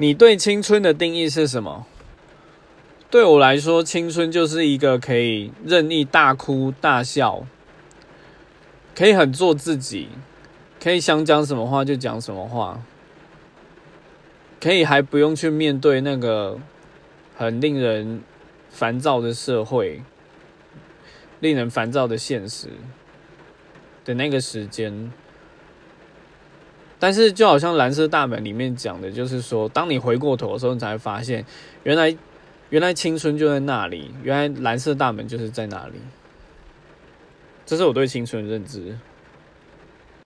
你对青春的定义是什么？对我来说，青春就是一个可以任意大哭大笑，可以很做自己，可以想讲什么话就讲什么话，可以还不用去面对那个很令人烦躁的社会、令人烦躁的现实的那个时间。但是，就好像蓝色大门里面讲的，就是说，当你回过头的时候，你才会发现，原来。原来青春就在那里，原来蓝色大门就是在那里。这是我对青春的认知。